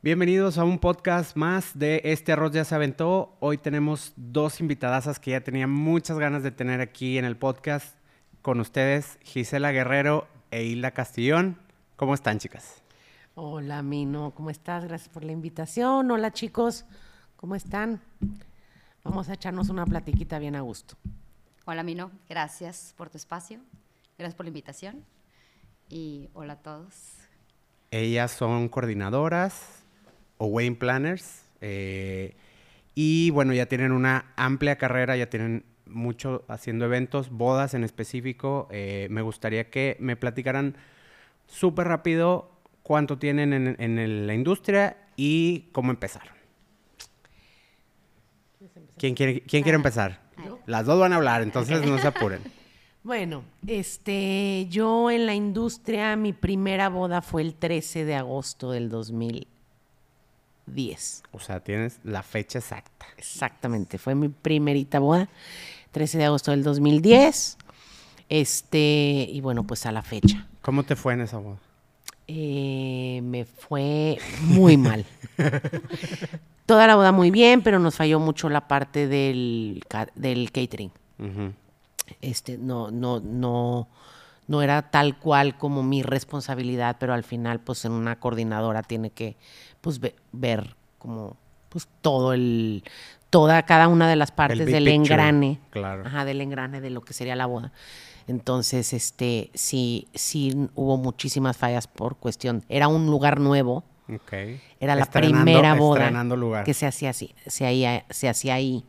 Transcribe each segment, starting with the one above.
Bienvenidos a un podcast más de Este Arroz ya se aventó. Hoy tenemos dos invitadasas que ya tenía muchas ganas de tener aquí en el podcast con ustedes, Gisela Guerrero e Hilda Castillón. ¿Cómo están, chicas? Hola, Mino, ¿cómo estás? Gracias por la invitación. Hola, chicos, ¿cómo están? Vamos a echarnos una platiquita bien a gusto. Hola, Mino, gracias por tu espacio, gracias por la invitación y hola a todos. Ellas son coordinadoras o wedding planners. eh, y bueno, ya tienen una amplia carrera, ya tienen mucho haciendo eventos, bodas en específico. Eh, me gustaría que me platicaran súper rápido cuánto tienen en, en el- la industria y cómo empezaron. ¿Quién quiere, quién quiere empezar? Las dos van a hablar, entonces no se apuren. Bueno, este, yo en la industria, mi primera boda fue el 13 de agosto del 2010. O sea, tienes la fecha exacta. Exactamente, fue mi primerita boda, 13 de agosto del 2010. Este, y bueno, pues a la fecha. ¿Cómo te fue en esa boda? Eh, me fue muy mal. Toda la boda muy bien, pero nos falló mucho la parte del, ca- del catering. Este, no, no, no, no era tal cual como mi responsabilidad, pero al final, pues en una coordinadora tiene que, pues, ve- ver como, pues, todo el, toda, cada una de las partes del picture, engrane. claro. Ajá, del engrane de lo que sería la boda. Entonces, este, sí, sí hubo muchísimas fallas por cuestión. Era un lugar nuevo. Ok. Era la Estrenando- primera boda lugar. que se hacía así, se, se hacía ahí.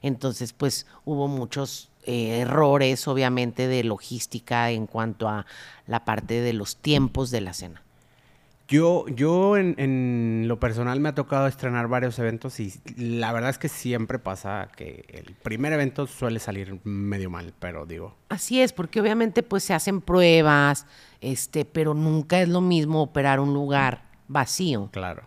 Entonces, pues hubo muchos eh, errores, obviamente, de logística en cuanto a la parte de los tiempos de la cena. Yo, yo en, en lo personal me ha tocado estrenar varios eventos y la verdad es que siempre pasa que el primer evento suele salir medio mal, pero digo, Así es, porque obviamente pues se hacen pruebas, este, pero nunca es lo mismo operar un lugar vacío claro.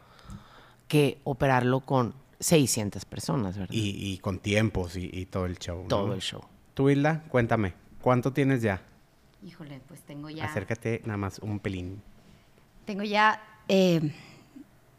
que operarlo con 600 personas, ¿verdad? Y, y con tiempos y, y todo el show. ¿no? Todo el show. Tú, Hilda, cuéntame, ¿cuánto tienes ya? Híjole, pues tengo ya, Acércate nada más un pelín. tengo ya eh,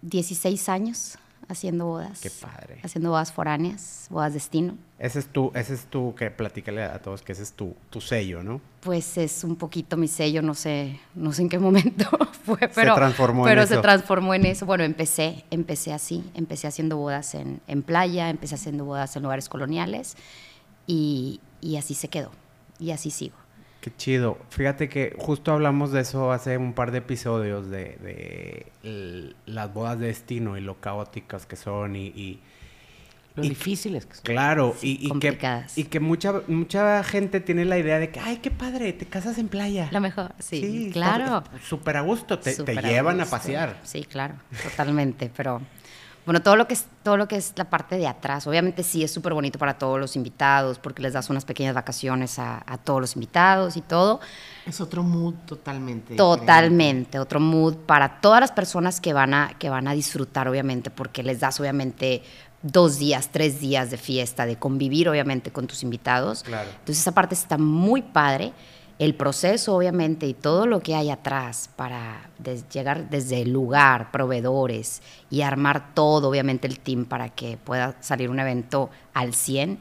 16 años haciendo bodas. Qué padre. Haciendo bodas foráneas, bodas destino. Ese es tu, ese es tu, que platícale a todos que ese es tu, tu sello, ¿no? Pues es un poquito mi sello, no sé, no sé en qué momento fue, pero, transformó en pero eso. se transformó en eso. Bueno, empecé, empecé así, empecé haciendo bodas en, en playa, empecé haciendo bodas en lugares coloniales y, y así se quedó y así sigo. Qué chido. Fíjate que justo hablamos de eso hace un par de episodios de, de el- las bodas de destino y lo caóticas que son y, y- Lo y- difíciles que son. claro Sí, y, y que y que mucha mucha gente tiene la idea de que ay qué padre te casas en playa. Lo mejor, sí, claro. Súper a gusto te, llevan a pasear. Sí, claro, totalmente, pero bueno, todo lo que es todo lo que es la parte de atrás, obviamente sí es súper bonito para todos los invitados porque les das unas pequeñas vacaciones a, a todos los invitados y todo. Es otro mood totalmente. diferente. Totalmente, otro mood para todas las personas que van a que van a disfrutar obviamente porque les das obviamente dos días, tres días de fiesta, de convivir obviamente con tus invitados. Claro. Entonces esa parte está muy padre. El proceso, obviamente, y todo lo que hay atrás para llegar desde el lugar, proveedores y armar todo, obviamente, el team para que pueda salir un evento al 100,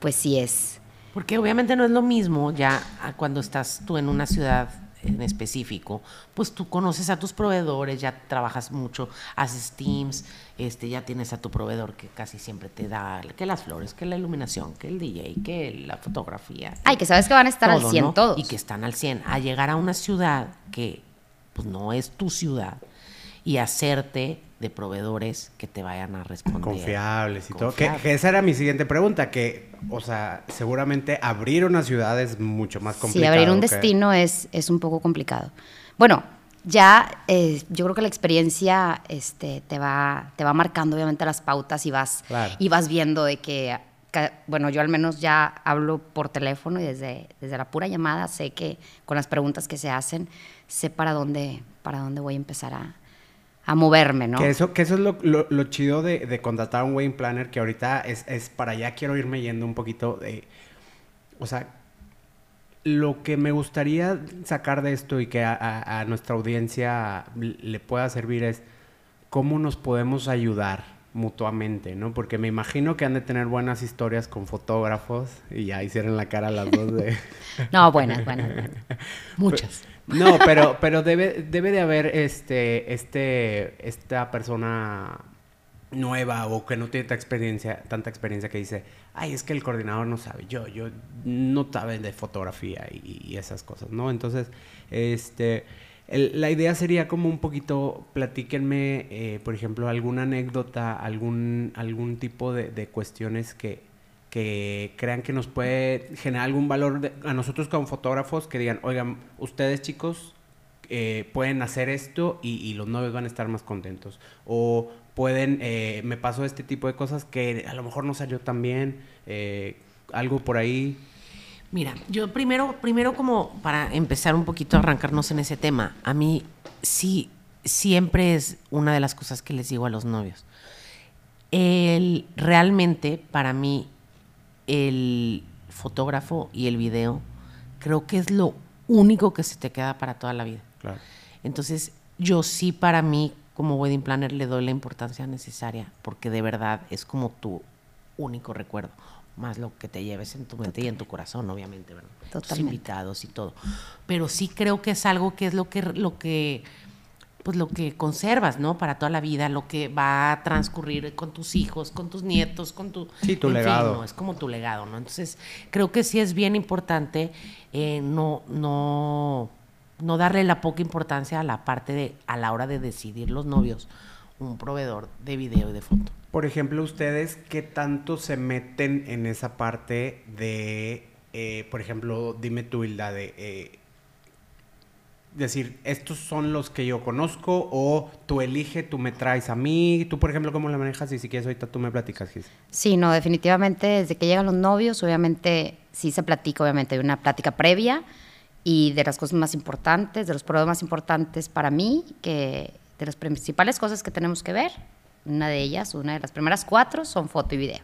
pues sí es. Porque obviamente no es lo mismo ya cuando estás tú en una ciudad en específico, pues tú conoces a tus proveedores, ya trabajas mucho, haces teams, este, ya tienes a tu proveedor que casi siempre te da que las flores, que la iluminación, que el DJ, que la fotografía. Ay, que sabes que van a estar al todo, 100 ¿no? todos. Y que están al 100. A llegar a una ciudad que pues no es tu ciudad y hacerte de proveedores que te vayan a responder. Confiables y todo. Que, esa era mi siguiente pregunta, que, o sea, seguramente abrir una ciudad es mucho más Sí, complicado. abrir un que- destino es, es un poco complicado. Bueno, ya eh, yo creo que la experiencia este, te, va, te va marcando obviamente las pautas y vas, Claro. y vas viendo de que, que- bueno, yo al menos ya hablo por teléfono y desde, desde la pura llamada sé que con las preguntas que se hacen, sé para dónde, para dónde voy a empezar a, a moverme, ¿no? Que eso, que eso es lo, lo- chido de, de contratar a un wedding planner, que ahorita es, es para allá quiero irme yendo un poquito de... O sea, lo que me gustaría sacar de esto y que a- a nuestra audiencia le pueda servir es cómo nos podemos ayudar mutuamente, ¿no? Porque me imagino que han de tener buenas historias con fotógrafos y ya hicieron la cara a las dos de... no, buenas, buenas. Muchas. No, pero, pero debe, debe de haber este, este, esta persona nueva o que no tiene tanta experiencia, tanta experiencia que dice, ay, es que el coordinador no sabe, yo, yo no sabe de fotografía y, esas cosas, ¿no? Entonces, este, la idea sería como un poquito, platíquenme, eh, por ejemplo, alguna anécdota, algún, algún tipo de, cuestiones que, que crean que nos puede generar algún valor a nosotros como fotógrafos, que digan, oigan, ustedes chicos eh, pueden hacer esto y, y, los novios van a estar más contentos. O pueden, eh, me pasó este tipo de cosas que a lo mejor no salió tan bien, eh, algo por ahí. Mira, yo primero, primero como para empezar un poquito a arrancarnos en ese tema, a mí sí, siempre es una de las cosas que les digo a los novios. El, realmente, para mí, el fotógrafo y el video, creo que es lo único que se te queda para toda la vida. Claro. Entonces, yo sí para mí como wedding planner le doy la importancia necesaria, porque de verdad es como tu único recuerdo, más lo que te lleves en tu mente y en tu corazón, obviamente, ¿verdad? Totalmente. invitados y todo. Pero sí creo que es algo que es lo que, lo que, pues lo que conservas, ¿no? Para toda la vida, lo que va a transcurrir con tus hijos, con tus nietos, con tu... Sí, tu legado. Es como tu legado, ¿no? Entonces, creo que sí es bien importante eh, no, no no darle la poca importancia a la parte de, a la hora de decidir los novios, un proveedor de video y de foto. Por ejemplo, ustedes, ¿qué tanto se meten en esa parte de, eh, por ejemplo, dime tu Hilda, de eh, decir, estos son los que yo conozco o tú elige, tú me traes a mí, tú por ejemplo, ¿cómo la manejas? Y si quieres ahorita tú me platicas, Gis. Sí, no, definitivamente desde que llegan los novios, obviamente sí se platica, obviamente hay una plática previa, y de las cosas más importantes, de los problemas más importantes para mí, que de las principales cosas que tenemos que ver, una de ellas, una de las primeras cuatro, son foto y video.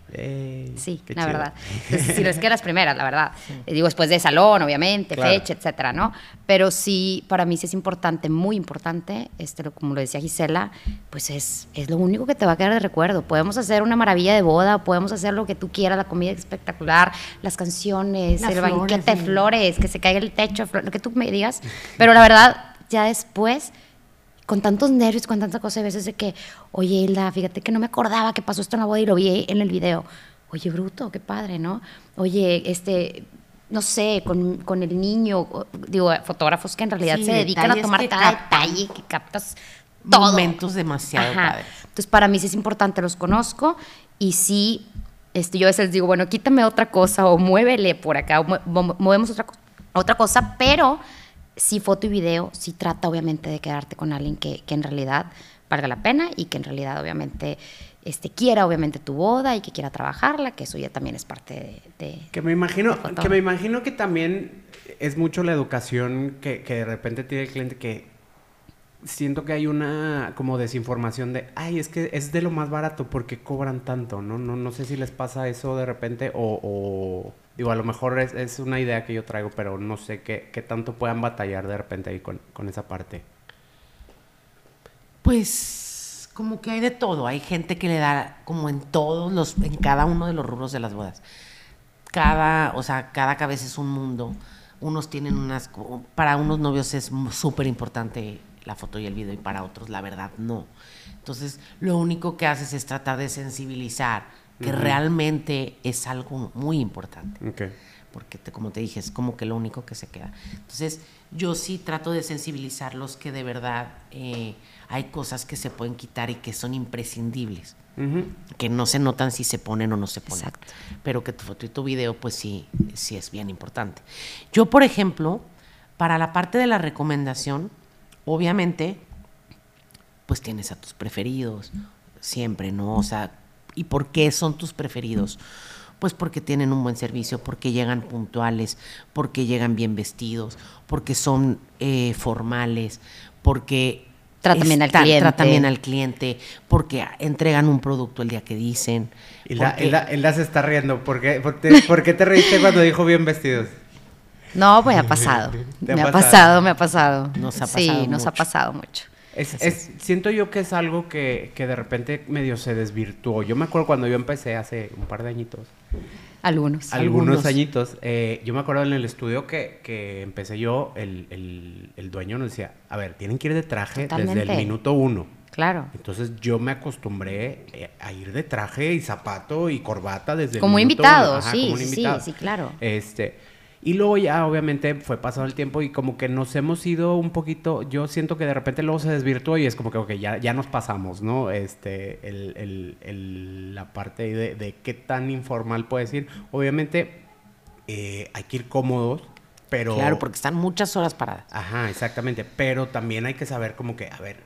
sí, la verdad. si no es que las primeras, la verdad. Digo, después de salón, obviamente, fecha, etcétera, ¿no? Pero sí, para mí sí es importante, muy importante, este, como lo decía Gisela, pues es, es lo único que te va a quedar de recuerdo. Podemos hacer una maravilla de boda, podemos hacer lo que tú quieras, la comida espectacular, las canciones, el banquete de flores, que se caiga el techo, lo que tú me digas. Pero la verdad, ya después con tantos nervios, con tanta cosa, a veces de que, oye, Hilda, fíjate que no me acordaba que pasó esto en la boda y lo vi en el video. Oye, bruto, qué padre, ¿no? Oye, este, no sé, con, con el niño, digo, fotógrafos que en realidad se dedican a tomar cada detalle, que captas todo. Momentos demasiado padres. Entonces, para mí sí es importante, los conozco y sí, este, yo a veces digo, bueno, quítame otra cosa o muévele por acá, o movemos otra, otra cosa, pero sí foto y video, sí trata obviamente de quedarte con alguien que, que en realidad valga la pena y que en realidad obviamente este, quiera obviamente tu boda y que quiera trabajarla, que eso ya también es parte de... que me imagino que me imagino que también es mucho la educación que, que de repente tiene el cliente que siento que hay una como desinformación de, ay, es que es de lo más barato porque cobran tanto, ¿no? No, no sé si les pasa eso de repente o, digo, a lo mejor es, una idea que yo traigo, pero no sé qué, qué tanto puedan batallar de repente ahí con, con, esa parte. Pues como que hay de todo, hay gente que le da como en todos los, en cada uno de los rubros de las bodas. Cada, o sea, cada cabeza es un mundo. Unos tienen unas, para unos novios es súper importante la foto y el video y para otros la verdad no. Entonces, lo único que haces es tratar de sensibilizar que realmente es algo muy importante. Porque, como te dije, es como que lo único que se queda. Entonces, yo sí trato de sensibilizarlos que de verdad eh, hay cosas que se pueden quitar y que son imprescindibles. Que no se notan si se ponen o no se ponen. Pero que tu foto y tu video, pues sí, sí es bien importante. Yo, por ejemplo, para la parte de la recomendación, obviamente, pues tienes a tus preferidos, siempre, ¿no? O sea, ¿y por qué son tus preferidos? Pues porque tienen un buen servicio, porque llegan puntuales, porque llegan bien vestidos, porque son eh, formales, porque tratan bien, al cliente. al cliente, porque entregan un producto el día que dicen. Y la, se está riendo. ¿Por qué, por, qué te reíste cuando dijo bien vestidos? No, pues ha pasado. me ha pasado? me ha pasado. Nos ha pasado. Sí, nos ha pasado mucho. Es, es, siento yo que es algo que, que de repente medio se desvirtuó. Yo me acuerdo cuando yo empecé hace un par de añitos. Algunos. Algunos, Algunos. añitos. eh, yo me acuerdo en el estudio que, que empecé yo, el, el, el dueño nos decía, a ver, tienen que ir de traje desde el minuto uno. Claro. Entonces yo me acostumbré eh, a ir de traje y zapato y corbata desde Como el minuto invitado, uno. Ajá, sí, como un sí, sí, invitado. sí, claro. Este, y luego ya obviamente fue pasado el tiempo y como que nos hemos ido un poquito, yo siento que de repente luego se desvirtuó y es como que ok, ya, ya nos pasamos, ¿no? Este, el, el- el- la parte de qué tan informal puedes ir. Obviamente eh, hay que ir cómodos, pero... Claro, porque están muchas horas paradas. Ajá, exactamente. Pero también hay que saber como que, a ver,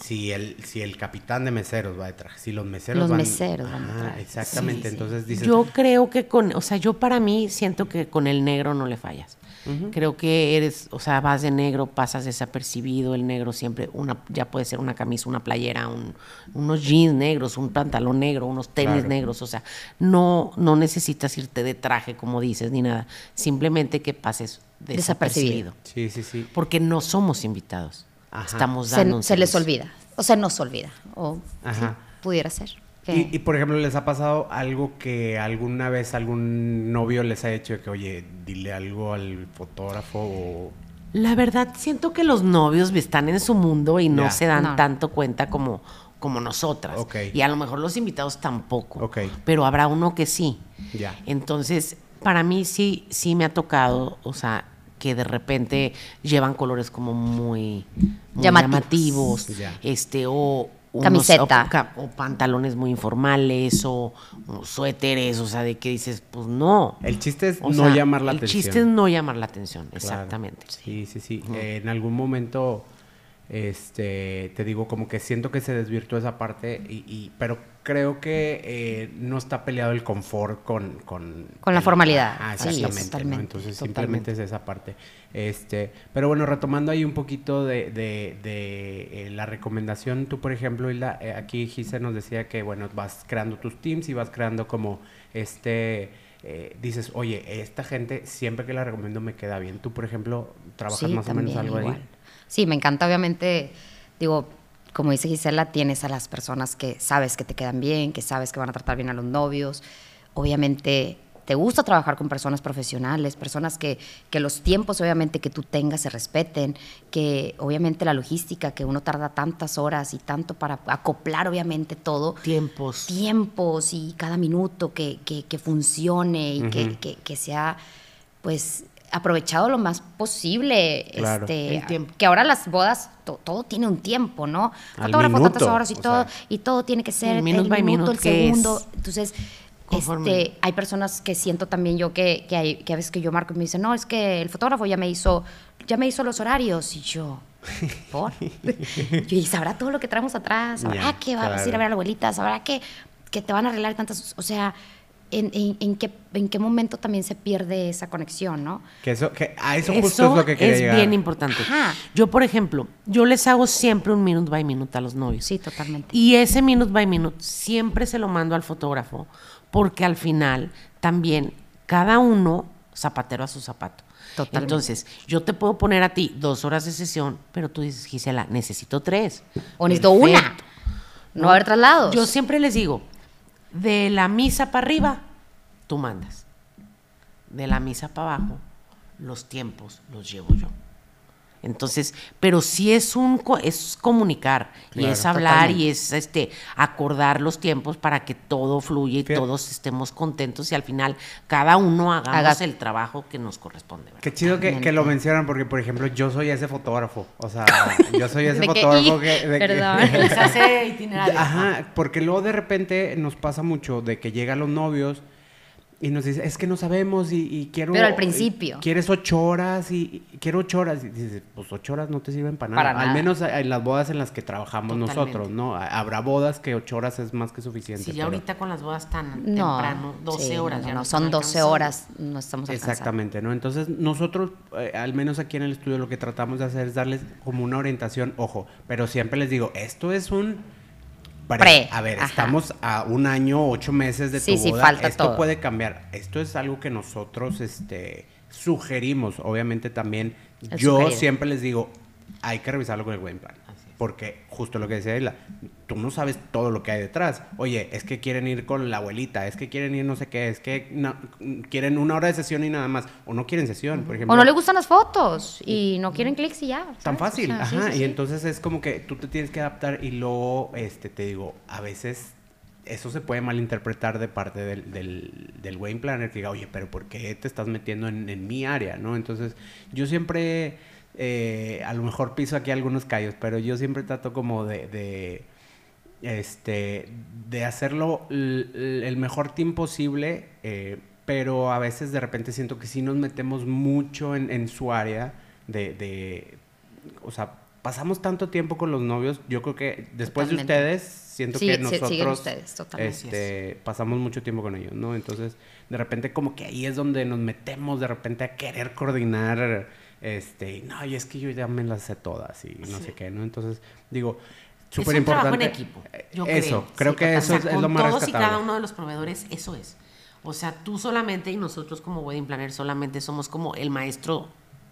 si el, si el capitán de meseros va de traje, si los meseros Los van... meseros van de traje. Exactamente. Sí, sí. Entonces dices... Yo creo que con, o sea, yo para mí siento que con el negro no le fallas. Creo que eres, o sea, vas de negro, pasas desapercibido, el negro siempre, una, ya puede ser una camisa, una playera, un- unos jeans negros, un pantalón negro, unos tenis Claro. negros, o sea, no, no necesitas irte de traje, como dices, ni nada. Simplemente que pases Desapercibido. desapercibido. Sí, sí, sí. Porque no somos invitados. Ajá. Estamos dando Se, un se les olvida. O sea, nos olvida. O Ajá. sí, pudiera ser. Y, y, por ejemplo, ¿les ha pasado algo que alguna vez algún novio les ha hecho de que, oye, dile algo al fotógrafo o... La verdad, siento que los novios están en su mundo y no se dan No. tanto cuenta como, como nosotras. Y a lo mejor los invitados tampoco. Ok. Pero habrá uno que sí. Entonces, para mí sí, sí me ha tocado, o sea, que de repente llevan colores como muy, muy Llamativos. este, o unos- Camiseta. o, pantalones muy informales, o, o suéteres, o sea, de que dices, pues no. El chiste es O no sea, llamar la el atención. chiste es no llamar la atención, Claro. exactamente. Sí, sí, sí. Eh, en algún momento, este, te digo, como que siento que se desvirtuó esa parte, y, y- pero creo que eh, no está peleado el confort con... Con, Con la el- formalidad. Ah, Sí, exactamente. ¿no? totalmente, Entonces totalmente. simplemente es esa parte. Este, pero bueno, retomando ahí un poquito de, de- de, eh, la recomendación, tú por ejemplo, Hilda, eh, aquí Gise nos decía que, bueno, vas creando tus teams y vas creando como este... eh, dices, oye, esta gente siempre que la recomiendo me queda bien. Tú, por ejemplo, trabajas Sí, más o menos algo igual. ahí. Sí, me encanta, obviamente, digo, como dice Gisela, tienes a las personas que sabes que te quedan bien, que sabes que van a tratar bien a los novios. Obviamente, te gusta trabajar con personas profesionales, personas que, que los tiempos, obviamente, que tú tengas se respeten, que obviamente la logística, que uno tarda tantas horas y tanto para acoplar, obviamente, todo Tiempos. tiempos y cada minuto que, que- que funcione y que sea pues aprovechado lo más posible Claro. este El tiempo. que ahora las bodas to- todo tiene un tiempo no fotógrafo tantas minuto, horas y todo sea. y todo tiene que ser El by minuto el ¿qué es? segundo entonces este, hay personas que siento también yo que, que, hay, que a veces que yo marco y me dicen, no, es que el fotógrafo ya me hizo, ya me hizo los horarios. Y yo, ¿por? ¿y sabrá todo lo que traemos atrás? ¿Sabrá Ya, que vas a ir a ver a la abuelita? ¿Sabrá que, que te van a arreglar tantas... O sea, ¿en, en, en qué, ¿en qué momento también se pierde esa conexión, no? Que eso, que a eso, justo es lo que quería es llegar. bien importante. Ajá. Yo, por ejemplo, yo les hago siempre un minute by minute a los novios. Sí, totalmente. Y ese minute by minute siempre se lo mando al fotógrafo, porque al final también cada uno zapatero a su zapato. Totalmente. Entonces, yo te puedo poner a ti dos horas de sesión, pero tú dices, Gisela, necesito tres. O necesito una. No va a haber traslados. Yo siempre les digo, de la misa para arriba, tú mandas. De la misa para abajo, los tiempos los llevo yo. Entonces, pero sí es un co- es comunicar y es hablar totalmente. y es este acordar los tiempos para que todo fluya y Fíjate. todos estemos contentos y al final cada uno hagamos Haga- el trabajo que nos corresponde. ¿verdad? Qué chido que, lo mencionan porque, por ejemplo, yo soy ese fotógrafo. O sea, yo soy ese De que, fotógrafo "Y", que... de que- perdón. Hace itinerario. Ajá, porque luego de repente nos pasa mucho de que llegan los novios y nos dicen, es que no sabemos y, y quiero... Pero al principio. Quieres ocho horas y, y quiero ocho horas. Y dices, pues ocho horas no te sirven para nada. Para Al nada. menos en las bodas en las que trabajamos Totalmente. nosotros, ¿no? Habrá bodas que ocho horas es más que suficiente. Si ya pero- ahorita con las bodas tan no, temprano, 12 sí, horas. no, ya no, son están 12 alcanzando. horas, no estamos alcanzando. Exactamente, ¿no? Entonces nosotros, eh, al menos aquí en el estudio, lo que tratamos de hacer es darles como una orientación, ojo, pero siempre les digo, esto es un... Pre, A ver, ajá. estamos a un año, ocho meses de tu Sí, boda. falta esto todo. puede cambiar. Esto es algo que nosotros este, sugerimos. Obviamente también, yo siempre les digo, hay que revisarlo con el wedding plan. Porque justo lo que decía Isla, tú no sabes todo lo que hay detrás. Oye, es que quieren ir con la abuelita, es que quieren ir no sé qué, es que no- quieren una hora de sesión y nada más, o no quieren sesión, por ejemplo. O no le gustan las fotos y no quieren clics y ya. Tan fácil, O sea, sí, ajá. sí, y sí. entonces es como que tú te tienes que adaptar y luego, este, te digo, a veces eso se puede malinterpretar de parte del, del, del wedding planner que diga, oye, pero ¿por qué te estás metiendo en, en mi área, no? Entonces, yo siempre, eh, a lo mejor piso aquí algunos callos, pero yo siempre trato como de, de este, de hacerlo el mejor team posible, eh, pero a veces de repente siento que sí nos metemos mucho en, en su área de, de, o sea, pasamos tanto tiempo con los novios, yo creo que después Totalmente. de ustedes, siento Sí, que nosotros ustedes, este, pasamos mucho tiempo con ellos, ¿no? Entonces, de repente como que ahí es donde nos metemos de repente a querer coordinar, este, y no, y es que yo ya me las sé todas y no sé qué, ¿no? Entonces, digo, súper es un trabajo importante. en equipo. Yo eso, creo, que o eso sea, es, lo más todos y cada uno de los proveedores, eso es. O sea, tú solamente y nosotros como wedding planner solamente somos como el maestro,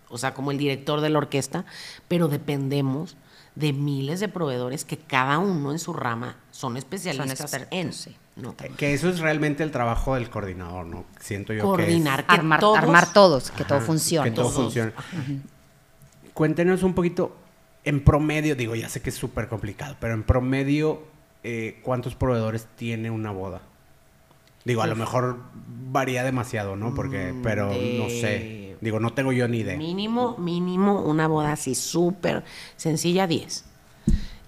o sea, como el director de la orquesta, pero dependemos de miles de proveedores que cada uno en su rama son especialistas expertos, en. sí. ¿no? Que- Que eso es realmente el trabajo del coordinador, ¿no? Siento yo Coordinar que es... que Armar, todos- armar todos, que todo funcione. Que todo Todos. funcione. Cuéntenos un poquito, en promedio, digo, ya sé que es súper complicado, pero en promedio, eh, ¿cuántos proveedores tiene una boda? Digo, a lo mejor varía demasiado, ¿no? Porque, Mm, pero no sé. Digo, no tengo yo ni idea. Mínimo, mínimo, una boda así súper sencilla, 10.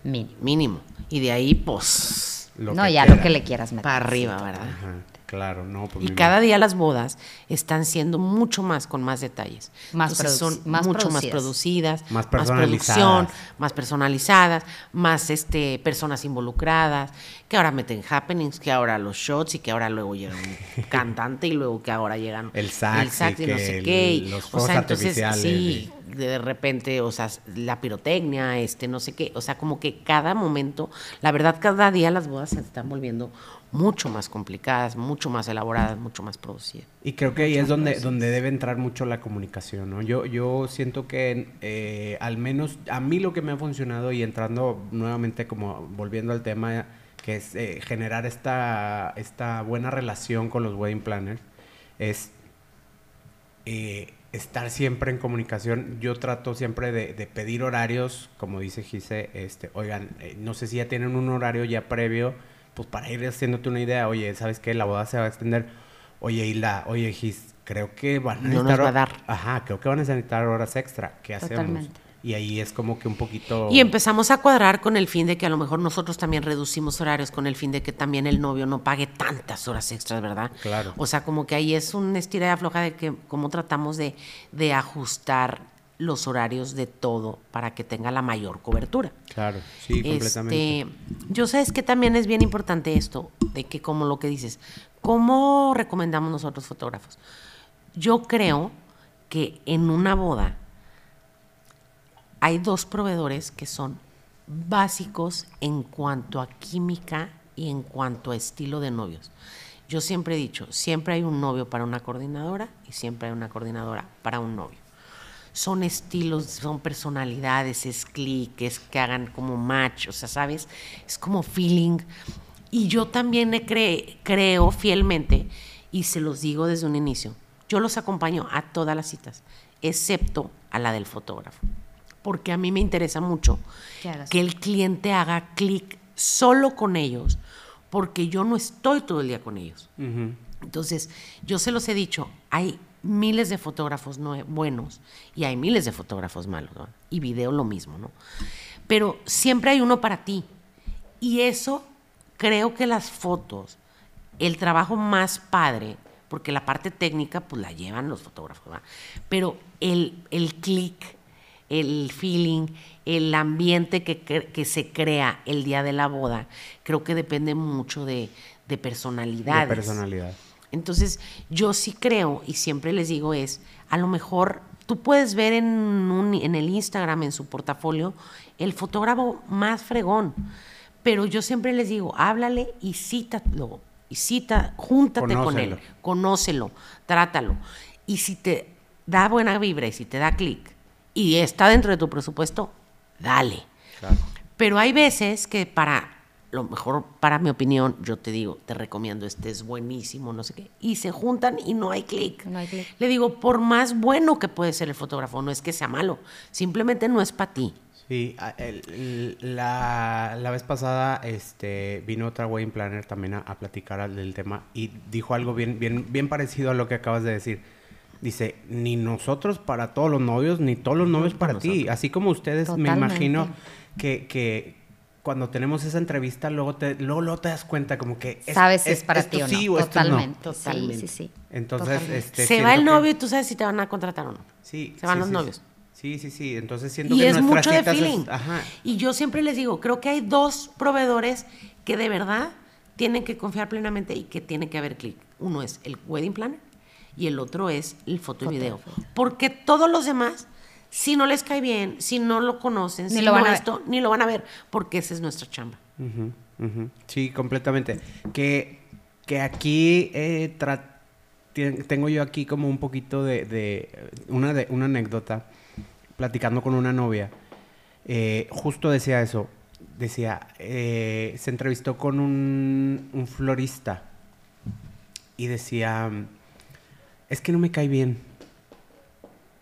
Mínimo. Mínimo. Y de ahí, pues, Lo no, ya quiera. lo que le quieras meter. para arriba. ¿verdad? Ajá, claro, no. Pues Y cada día las bodas están siendo mucho más con más detalles. Más Entonces, son más mucho más producidas. producidas, Más producción, personalizadas. más personalizadas, más este personas involucradas, que ahora meten happenings, que ahora los shots y que ahora luego llega un cantante y luego que ahora llegan El sax y y no sé el- qué. y, los o sea, entonces sí, de repente, o sea, la pirotecnia, este, no sé qué, o sea, como que cada momento, la verdad, cada día las bodas se están volviendo mucho más complicadas, mucho más elaboradas, mucho más producidas. Y creo que ahí es donde, donde debe entrar mucho la comunicación, ¿no? Yo, yo siento que eh, al menos a mí lo que me ha funcionado y entrando nuevamente como volviendo al tema que es eh, generar esta, esta buena relación con los wedding planners es eh, estar siempre en comunicación. Yo trato siempre de, de pedir horarios, como dice Gise, este, oigan, eh, no sé si ya tienen un horario ya previo, pues para ir haciéndote una idea, oye, ¿sabes qué? La boda se va a extender. Oye, Hilda, oye, Gis, creo que van a No nos necesitar... va a dar. Ajá, creo que van a necesitar horas extra. ¿Qué hacemos? Totalmente. Y ahí es como que un poquito... Y empezamos a cuadrar con el fin de que a lo mejor nosotros también reducimos horarios con el fin de que también el novio no pague tantas horas extras, ¿verdad? Claro. O sea, como que ahí es un estira y afloja de que cómo tratamos de, de ajustar los horarios de todo para que tenga la mayor cobertura. Claro, sí, completamente. Este, yo sabes que también es bien importante esto, de que como lo que dices, ¿cómo recomendamos nosotros fotógrafos? Yo creo que en una boda hay dos proveedores que son básicos en cuanto a química y en cuanto a estilo de novios. Yo siempre he dicho, siempre hay un novio para una coordinadora y siempre hay una coordinadora para un novio son estilos, son personalidades, es clic, es que hagan como match, o sea, ¿sabes? Es como feeling. Y yo también cre- creo fielmente, y se los digo desde un inicio, yo los acompaño a todas las citas, excepto a la del fotógrafo. Porque a mí me interesa mucho Que el cliente haga clic solo con ellos, porque yo no estoy todo el día con ellos. Entonces, yo se los he dicho, hay miles de fotógrafos no buenos y hay miles de fotógrafos malos. Y video lo mismo, ¿no? Pero siempre hay uno para ti. Y eso, creo que las fotos, el trabajo más padre, porque la parte técnica, pues la llevan los fotógrafos. Pero el, el clic, el feeling, el ambiente que, que se crea el día de la boda, creo que depende mucho de, de personalidades. De personalidad. Entonces, yo sí creo, y siempre les digo es, a lo mejor tú puedes ver en, un- en el Instagram, en su portafolio, el fotógrafo más fregón, pero yo siempre les digo, háblale y cítalo, y cita, júntate con él, Conócelo. conócelo, trátalo. Y si te da buena vibra y si te da clic y está dentro de tu presupuesto, dale. Claro. Pero hay veces que para, lo mejor para mi opinión, yo te digo, te recomiendo, este es buenísimo, no sé qué, y se juntan y no hay clic. No hay clic. Le digo, por más bueno que puede ser el fotógrafo, no es que sea malo, simplemente no es para ti. Sí, a- el- el- la, la vez pasada este, vino otra wedding planner también a, a platicar del tema y dijo algo bien, bien, bien parecido a lo que acabas de decir. Dice, ni nosotros para todos los novios, ni todos los novios para ti. Así como ustedes, me imagino que, que cuando tenemos esa entrevista, luego te, luego, luego te das cuenta como que... Sabes si es para ti o no. sí o esto no. Totalmente. Totalmente. Sí, sí, sí. Entonces, Totalmente. este, se va el que- novio y tú sabes si te van a contratar o no. Sí, se van sí, los sí, novios. Sí, sí, sí. Entonces siento Y que es mucho de es- feeling. ajá. Y yo siempre les digo, creo que hay dos proveedores que de verdad tienen que confiar plenamente y que tiene que haber clic. Uno es el wedding planner y el otro es el foto y video. Porque todos los demás, si no les cae bien, si no lo conocen, Ni si lo no van a ver. esto, ni lo van a ver, porque esa es nuestra chamba. Sí, completamente. Que, que aquí eh, tengo yo aquí como un poquito de, de- una, de una anécdota, platicando con una novia. eh, justo decía eso. Decía, eh, se entrevistó con un, un florista y decía, es que no me cae bien.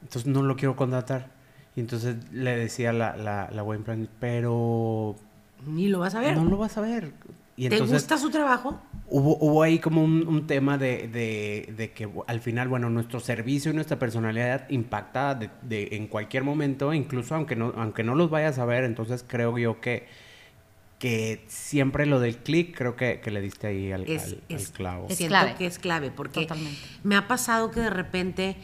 Entonces no lo quiero contratar. Y entonces le decía la, la, la wedding planner, pero Ni lo vas a ver. no lo vas a ver. Y ¿Te entonces gusta su trabajo? hubo, hubo ahí como un, un tema de, de- de que al final, bueno, nuestro servicio y nuestra personalidad impacta de, de- en cualquier momento, incluso aunque no, aunque no los vayas a ver. Entonces creo yo que, que siempre lo del clic, creo que, que le diste ahí al, es, al- al es- clavo. Es clave. que es clave porque Totalmente. me ha pasado que de repente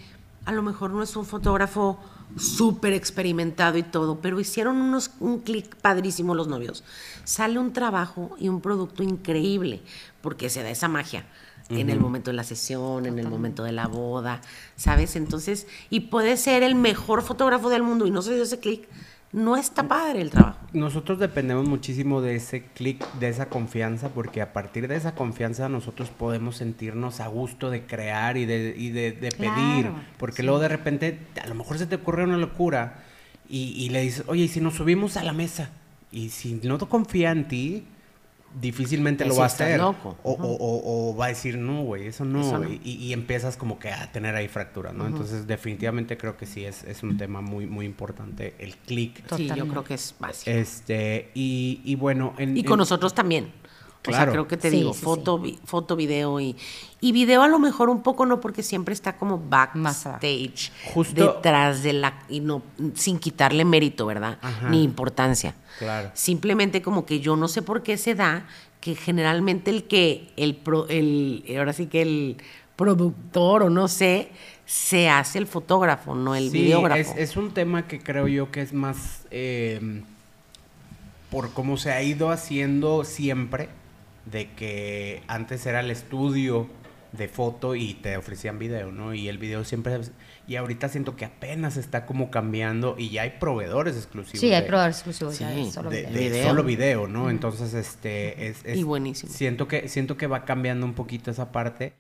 a lo mejor no es un fotógrafo súper experimentado y todo, pero hicieron unos, un clic padrísimo los novios. Sale un trabajo y un producto increíble porque se da esa magia. En el momento de la sesión, en el momento de la boda, ¿sabes? Entonces, y puede ser el mejor fotógrafo del mundo y no se dio ese clic, no está padre el trabajo. Nosotros dependemos muchísimo de ese clic, de esa confianza, porque a partir de esa confianza nosotros podemos sentirnos a gusto de crear y de, y de, de pedir. Claro, Porque luego de repente a lo mejor se te ocurre una locura y, y le dices, oye, ¿y si nos subimos a la mesa? Y si no confía en ti, difícilmente lo va a hacer. loco. O, o- o- o va a decir, no, güey, eso no. Eso no. Y, y empiezas como que a tener ahí fracturas, ¿no? Entonces definitivamente creo que sí es, es un tema muy, muy importante, el clic. Sí, yo creo que es básico. Este, y, y bueno, en, Y con en- nosotros también. O sea, Claro. creo que te Sí, digo, sí, foto, vi- foto, video y, y video a lo mejor un poco no, porque siempre está como backstage, Justo- detrás de la, y no, sin quitarle mérito, ¿verdad? Ajá. Ni importancia. Claro. Simplemente como que yo no sé por qué se da que generalmente el que, el, pro- el ahora sí que el productor o no sé, se hace el fotógrafo, no el Sí, videógrafo. Es, es un tema que creo yo que es más eh, por cómo se ha ido haciendo siempre, de que antes era el estudio de foto y te ofrecían video, ¿no? Y el video siempre... Y ahorita siento que apenas está como cambiando y ya hay proveedores exclusivos. Sí, hay proveedores exclusivos ya de solo de, video. de Video. solo video, ¿no? Entonces, este, es, es- Y buenísimo. Siento que, siento que va cambiando un poquito esa parte.